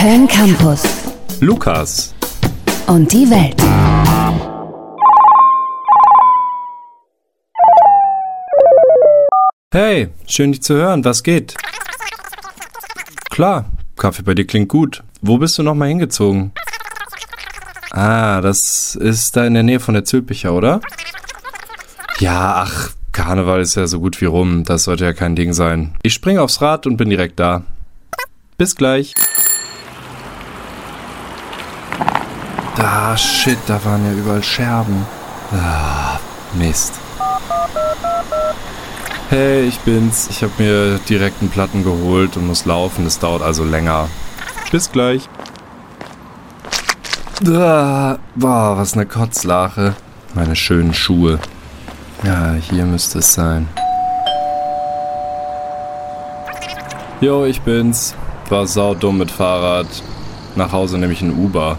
Köln Campus Lukas. und die Welt. Hey, schön dich zu hören. Was geht? Klar, Kaffee bei dir klingt gut. Wo bist du nochmal hingezogen? Ah, das ist da in der Nähe von der Zülpicher, oder? Ja, ach, Karneval ist ja so gut wie rum. Das sollte ja kein Ding sein. Ich springe aufs Rad und bin direkt da. Bis gleich. Ah, shit, da waren ja überall Scherben. Ah, Mist. Hey, ich bin's. Ich habe mir direkt einen Platten geholt und muss laufen. Es dauert also länger. Bis gleich. Ah, boah, was eine Kotzlache. Meine schönen Schuhe. Ja, hier müsste es sein. Jo, ich bin's. War saudumm mit Fahrrad. Nach Hause nehme ich ein Uber.